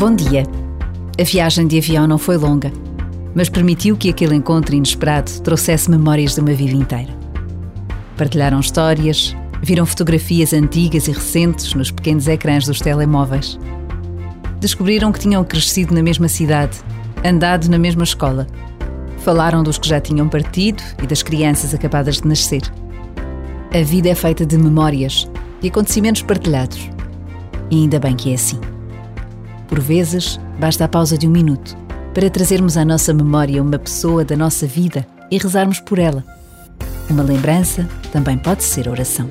Bom dia. A viagem de avião não foi longa, mas permitiu que aquele encontro inesperado trouxesse memórias de uma vida inteira. Partilharam histórias, viram fotografias antigas e recentes nos pequenos ecrãs dos telemóveis. Descobriram que tinham crescido na mesma cidade, andado na mesma escola. Falaram dos que já tinham partido e das crianças acabadas de nascer. A vida é feita de memórias e acontecimentos partilhados. E ainda bem que é assim. Por vezes, basta a pausa de um minuto para trazermos à nossa memória uma pessoa da nossa vida e rezarmos por ela. Uma lembrança também pode ser oração.